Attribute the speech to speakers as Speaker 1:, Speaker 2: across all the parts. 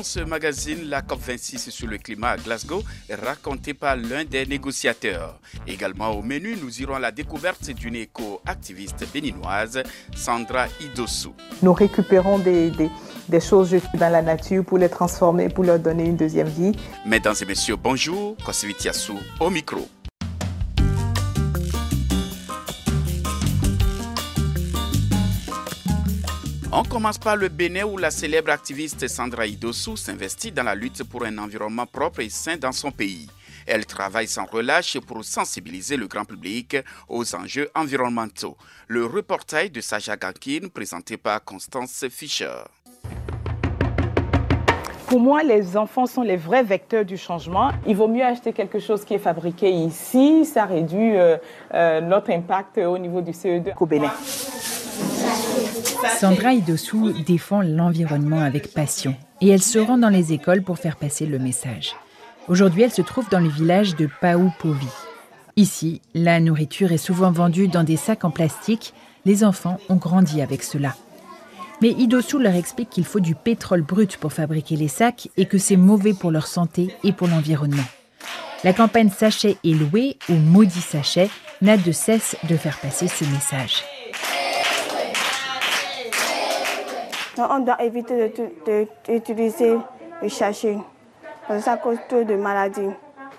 Speaker 1: Dans ce magazine, la COP26 sur le climat à Glasgow est racontée par l'un des négociateurs. Également au menu, nous irons à la découverte d'une éco-activiste béninoise, Sandra Idosu.
Speaker 2: Nous récupérons des, des, des choses dans la nature pour les transformer, pour leur donner une deuxième vie.
Speaker 1: Mesdames et messieurs, bonjour. Kosivitiasu au micro. On commence par le Bénin où la célèbre activiste Sandra Idosu s'investit dans la lutte pour un environnement propre et sain dans son pays. Elle travaille sans relâche pour sensibiliser le grand public aux enjeux environnementaux. Le reportage de Saja Gankin présenté par Constance Fischer.
Speaker 2: Pour moi, les enfants sont les vrais vecteurs du changement. Il vaut mieux acheter quelque chose qui est fabriqué ici. Ça réduit euh, euh, notre impact au niveau du CO2 au Bénin.
Speaker 3: Sandra Idossou défend l'environnement avec passion et elle se rend dans les écoles pour faire passer le message. Aujourd'hui, elle se trouve dans le village de Paoupovi. Ici, la nourriture est souvent vendue dans des sacs en plastique. Les enfants ont grandi avec cela. Mais Idossou leur explique qu'il faut du pétrole brut pour fabriquer les sacs et que c'est mauvais pour leur santé et pour l'environnement. La campagne Sachet et loué ou Maudit Sachet n'a de cesse de faire passer ce message.
Speaker 4: On doit éviter d'utiliser le sachet parce que ça cause trop de maladies.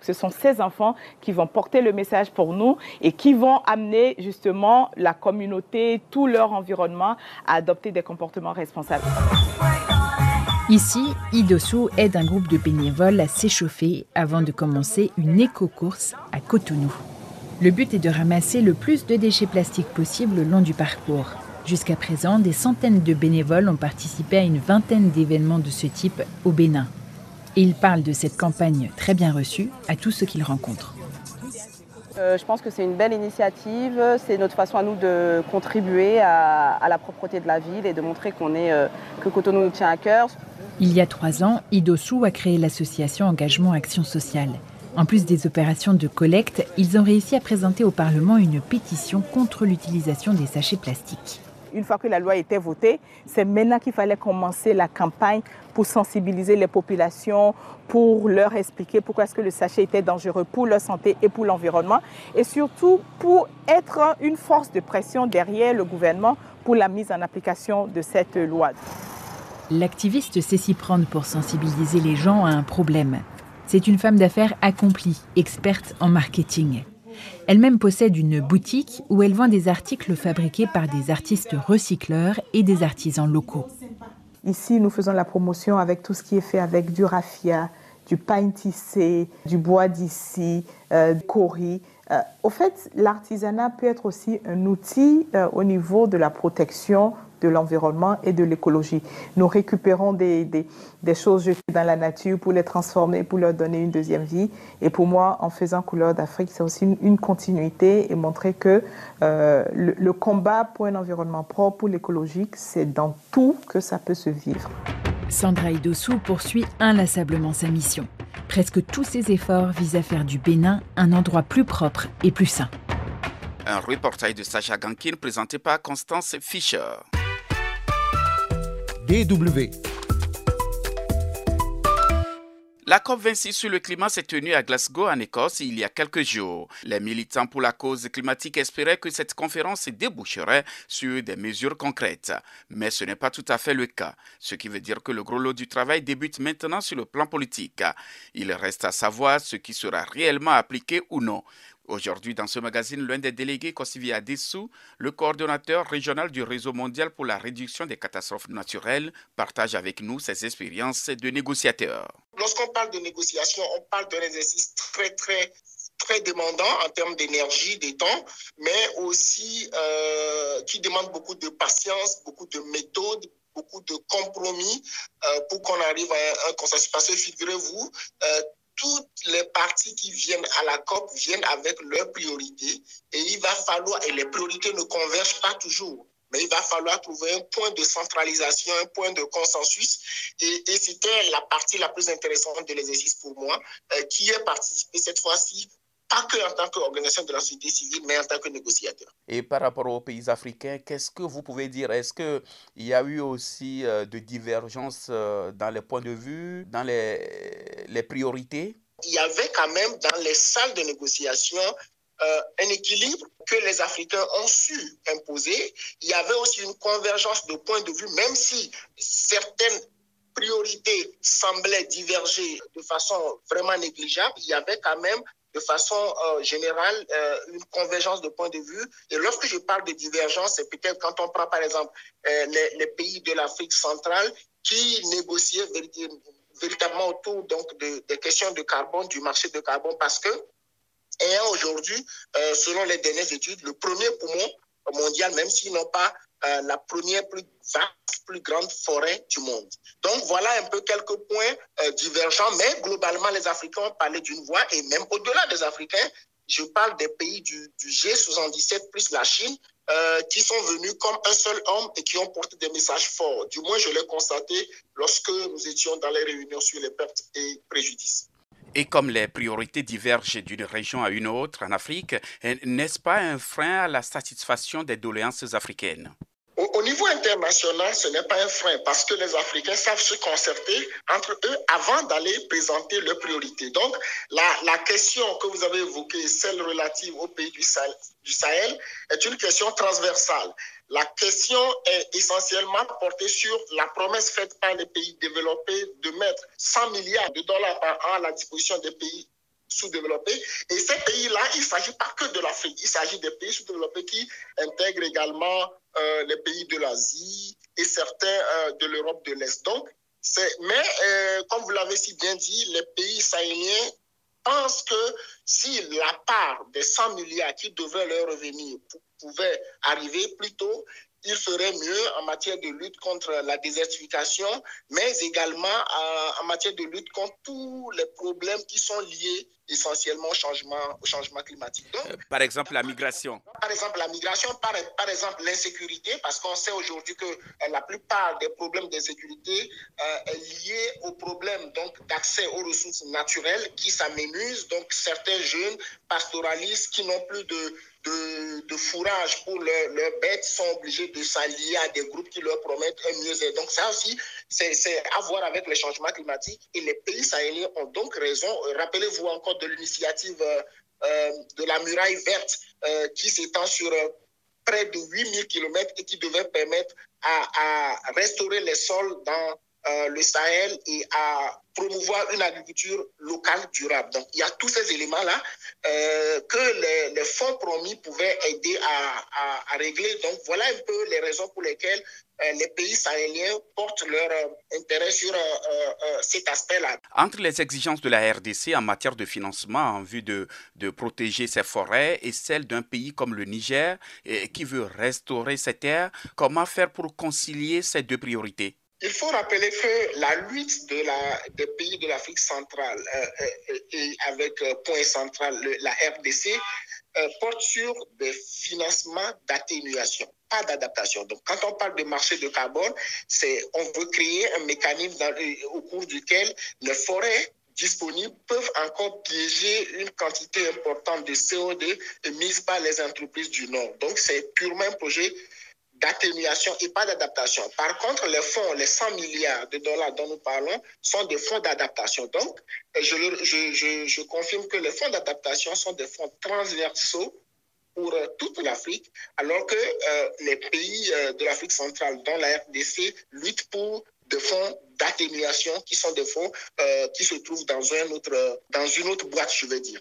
Speaker 2: Ce sont ces enfants qui vont porter le message pour nous et qui vont amener justement la communauté, tout leur environnement à adopter des comportements responsables.
Speaker 3: Ici, Idossou aide un groupe de bénévoles à s'échauffer avant de commencer une éco-course à Cotonou. Le but est de ramasser le plus de déchets plastiques possible le long du parcours. Jusqu'à présent, des centaines de bénévoles ont participé à une vingtaine d'événements de ce type au Bénin. Et ils parlent de cette campagne très bien reçue à tous ceux qu'ils rencontrent.
Speaker 5: Euh, je pense que c'est une belle initiative. C'est notre façon à nous de contribuer à, à la propreté de la ville et de montrer qu'on est, euh, que Cotonou nous tient à cœur.
Speaker 3: Il y a trois ans, Idossou a créé l'association Engagement Action Sociale. En plus des opérations de collecte, ils ont réussi à présenter au Parlement une pétition contre l'utilisation des sachets plastiques
Speaker 2: une fois que la loi était votée, c'est maintenant qu'il fallait commencer la campagne pour sensibiliser les populations, pour leur expliquer pourquoi est-ce que le sachet était dangereux pour leur santé et pour l'environnement, et surtout pour être une force de pression derrière le gouvernement pour la mise en application de cette loi.
Speaker 3: L'activiste sait s'y prendre pour sensibiliser les gens à un problème. C'est une femme d'affaires accomplie, experte en marketing. Elle-même possède une boutique où elle vend des articles fabriqués par des artistes recycleurs et des artisans locaux.
Speaker 2: Ici, nous faisons la promotion avec tout ce qui est fait avec du raffia, du pain tissé, du bois d'ici, euh, du cori. Euh, au fait, l'artisanat peut être aussi un outil euh, au niveau de la protection de l'environnement et de l'écologie. Nous récupérons des, des, des, choses jetées dans la nature pour les transformer, pour leur donner une deuxième vie. Et pour moi, en faisant Couleur d'Afrique, c'est aussi une, une, continuité et montrer que euh, le, le combat pour un environnement propre, pour l'écologique, c'est dans tout que ça peut se vivre.
Speaker 3: Sandra Idossou poursuit inlassablement sa mission. Presque tous ses efforts visent à faire du Bénin un endroit plus propre et plus sain.
Speaker 1: Un reportage de Sacha Gankin présenté par Constance Fischer.
Speaker 6: DW.
Speaker 1: La COP26 sur le climat s'est tenue à Glasgow, en Écosse, il y a quelques jours. Les militants pour la cause climatique espéraient que cette conférence déboucherait sur des mesures concrètes. Mais ce n'est pas tout à fait le cas, ce qui veut dire que le gros lot du travail débute maintenant sur le plan politique. Il reste à savoir ce qui sera réellement appliqué ou non. Aujourd'hui, dans ce magazine, l'un des délégués, Kosivia Dessou, le coordonnateur régional du réseau mondial pour la réduction des catastrophes naturelles, partage avec nous ses expériences de négociateur.
Speaker 7: Lorsqu'on parle de négociation, on parle d'un exercice très, très très demandant en termes d'énergie, de temps, mais aussi euh, qui demande beaucoup de patience, beaucoup de méthodes, beaucoup de compromis euh, pour qu'on arrive à un, consensus. Parce que figurez-vous, euh, toutes les parties qui viennent à la COP viennent avec leurs priorités et il va falloir, et les priorités ne convergent pas toujours. mais il va falloir trouver un point de centralisation, un point de consensus. Et, c'était la partie la plus intéressante de l'exercice pour moi, euh, qui est participé cette fois-ci pas que en tant qu'organisation de la société civile, mais en tant que négociateur.
Speaker 1: Et par rapport aux pays africains, qu'est-ce que vous pouvez dire? Est-ce qu'il y a eu aussi euh, de divergences euh, dans les points de vue, dans les, les priorités?
Speaker 7: Il y avait quand même dans les salles de négociation euh, un équilibre que les Africains ont su imposer. Il y avait aussi une convergence de points de vue, même si certaines priorités semblaient diverger de façon vraiment négligeable, il y avait quand même de façon euh, générale euh, une convergence de points de vue. Et lorsque je parle de divergence, c'est peut-être quand on prend par exemple euh, les, pays de l'Afrique centrale qui négociaient véritablement autour donc de, des questions de carbone, du marché de carbone, parce que ayant aujourd'hui, selon les dernières études, le premier poumon mondial, même s'ils n'ont pas euh, la première plus vaste, plus grande forêt du monde. Donc voilà un peu quelques points euh, divergents, mais globalement les Africains ont parlé d'une voix et même au-delà des Africains, je parle des pays du, du G77 plus la Chine euh, qui sont venus comme un seul homme et qui ont porté des messages forts. Du moins, je l'ai constaté lorsque nous étions dans les réunions sur les pertes et préjudices.
Speaker 1: Et comme les priorités divergent d'une région à une autre en Afrique, n'est-ce pas un frein à la satisfaction des doléances africaines?
Speaker 7: Au, au, niveau international, ce n'est pas un frein parce que les Africains savent se concerter entre eux avant d'aller présenter leurs priorités. Donc, la, la, question que vous avez évoquée, celle relative aux pays du Sahel, du Sahel, est une question transversale. La question est essentiellement portée sur la promesse faite par les pays développés de mettre 100 milliards de dollars par an à la disposition des pays sous-développés. Et ces pays-là, il ne s'agit pas que de l'Afrique, il s'agit des pays sous-développés qui intègrent également euh, les pays de l'Asie et certains euh, de l'Europe de l'Est. Donc, mais euh, comme vous l'avez si bien dit, les pays sahéliens pensent que si la part des 100 milliards qui devaient leur revenir pouvait arriver plus tôt, il ferait mieux en matière de lutte contre la désertification, mais également euh, en matière de lutte contre tous les problèmes qui sont liés essentiellement au changement, au changement climatique.
Speaker 1: Donc, euh, par exemple, la migration.
Speaker 7: Par exemple, la migration, par, par exemple, l'insécurité, parce qu'on sait aujourd'hui que euh, la plupart des problèmes d'insécurité euh, est lié au problème donc d'accès aux ressources naturelles qui s'aménusent. Donc, certains jeunes pastoralistes qui n'ont plus de de, de, fourrage pour leurs leur bêtes sont obligés de s'allier à des groupes qui leur promettent un mieux-être. Donc ça aussi, c'est à voir avec les changements climatiques. Et les pays sahéliens ont donc raison. Rappelez-vous encore de l'initiative euh, euh, de la muraille verte euh, qui s'étend sur près de 8000 km et qui devait permettre à, à restaurer les sols dans euh, le Sahel et à promouvoir une agriculture locale durable. Donc, il y a tous ces éléments-là euh, que les, fonds promis pouvaient aider à, régler. Donc, voilà un peu les raisons pour lesquelles euh, les pays sahéliens portent leur intérêt sur cet aspect-là.
Speaker 1: Entre les exigences de la RDC en matière de financement en vue de, protéger ses forêts et celles d'un pays comme le Niger qui veut restaurer ses terres, comment faire pour concilier ces deux priorités?
Speaker 7: Il faut rappeler que la lutte des pays de l'Afrique centrale euh, et avec euh, point central la RDC euh, porte sur des financements d'atténuation, pas d'adaptation. Donc, quand on parle de marché de carbone, c'est on veut créer un mécanisme au cours duquel les forêts disponibles peuvent encore piéger une quantité importante de CO2 émise par les entreprises du Nord. Donc, c'est purement un projet d'atténuation et pas d'adaptation. Par contre, les fonds, les 100 milliards de dollars dont nous parlons, sont des fonds d'adaptation. Donc, je, je, je, je, confirme que les fonds d'adaptation sont des fonds transversaux pour euh, toute l'Afrique, alors que euh, les pays euh, de l'Afrique centrale, dont la RDC, luttent pour des fonds d'atténuation qui sont des fonds euh, qui se trouvent dans, un autre, dans une autre boîte, je veux dire.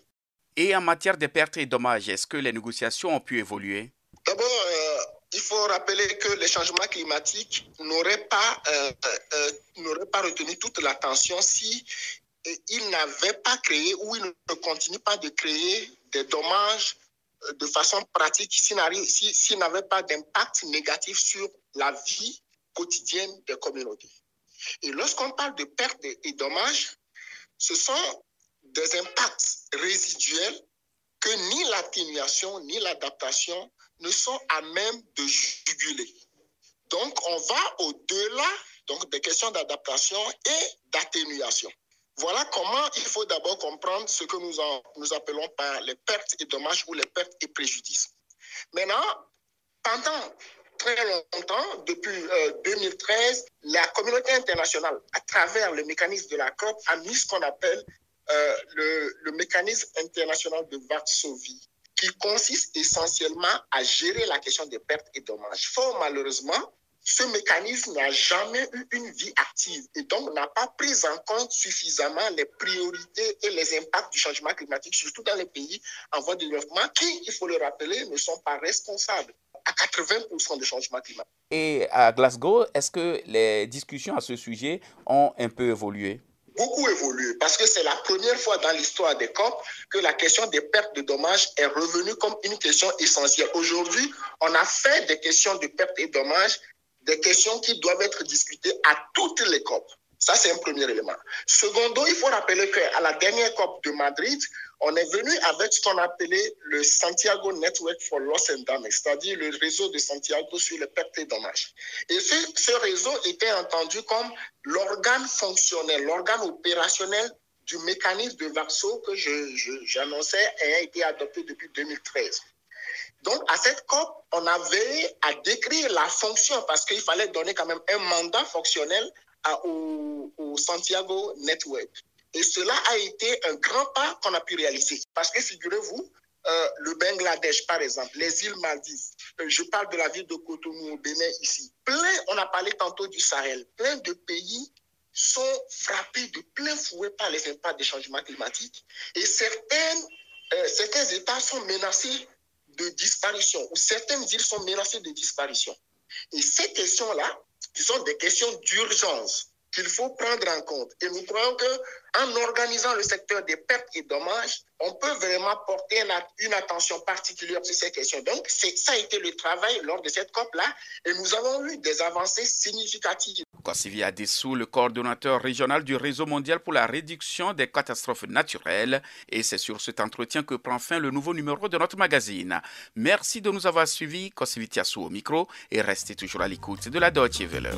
Speaker 1: Et en matière de pertes et dommages, est-ce que les négociations ont pu évoluer?
Speaker 7: D'abord, il faut rappeler que les changements climatiques n'auraient pas, euh, euh, pas retenu toute l'attention si ils n'avaient pas créé ou ils ne continuent pas de créer des dommages de façon pratique s'ils si, si n'avaient pas d'impact négatif sur la vie quotidienne des communautés. Et lorsqu'on parle de pertes et dommages, ce sont des impacts résiduels que ni l'atténuation ni l'adaptation ne sont à même de juguler. Donc, on va au-delà des questions d'adaptation et d'atténuation. Voilà comment il faut d'abord comprendre ce que nous, appelons par les pertes et dommages ou les pertes et préjudices. Maintenant, pendant très longtemps, depuis 2013, euh, la communauté internationale, à travers le mécanisme de la COP, a mis ce qu'on appelle euh, le, mécanisme international de Varsovie, qui consiste essentiellement à gérer la question des pertes et dommages. Fort malheureusement, ce mécanisme n'a jamais eu une vie active et donc n'a pas pris en compte suffisamment les priorités et les impacts du changement climatique, surtout dans les pays en voie de développement, qui, il faut le rappeler, ne sont pas responsables à 80% du changement climatique.
Speaker 1: Et à Glasgow, est-ce que les discussions à ce sujet ont un peu évolué?
Speaker 7: Beaucoup évolué parce que c'est la première fois dans l'histoire des COP que la question des pertes de dommages est revenue comme une question essentielle. Aujourd'hui, on a fait des questions de pertes et dommages des questions qui doivent être discutées à toutes les COP. Ça, c'est un premier élément. Secondo, il faut rappeler qu'à la dernière COP de Madrid, on est venu avec ce qu'on appelait le Santiago Network for Loss and Damage, c'est-à-dire le réseau de Santiago sur les pertes et dommages. Et ce, réseau était entendu comme l'organe fonctionnel, l'organe opérationnel du mécanisme de Varso que j'annonçais je, a été adopté depuis 2013. Donc, à cette COP, on avait à décrire la fonction parce qu'il fallait donner quand même un mandat fonctionnel au, Santiago Network. Et cela a été un grand pas qu'on a pu réaliser. Parce que figurez-vous, euh, le Bangladesh, par exemple, les îles Maldives, euh, je parle de la ville de Cotonou au Bénin ici, plein, on a parlé tantôt du Sahel, plein de pays sont frappés de plein fouet par les impacts des changements climatiques. Et certaines, euh, certains États sont menacés de disparition, ou certaines îles sont menacées de disparition. Et ces questions-là, ce sont des questions d'urgence qu'il faut prendre en compte. Et nous croyons qu'en organisant le secteur des pertes et dommages, on peut vraiment porter une attention particulière sur ces questions. Donc, ça a été le travail lors de cette COP-là et nous avons eu des avancées significatives.
Speaker 1: Kossivi Adessou, le coordonnateur régional du réseau mondial pour la réduction des catastrophes naturelles. Et c'est sur cet entretien que prend fin le nouveau numéro de notre magazine. Merci de nous avoir suivis. Kossivi Tiassou au micro et restez toujours à l'écoute de la Deutsche Welle.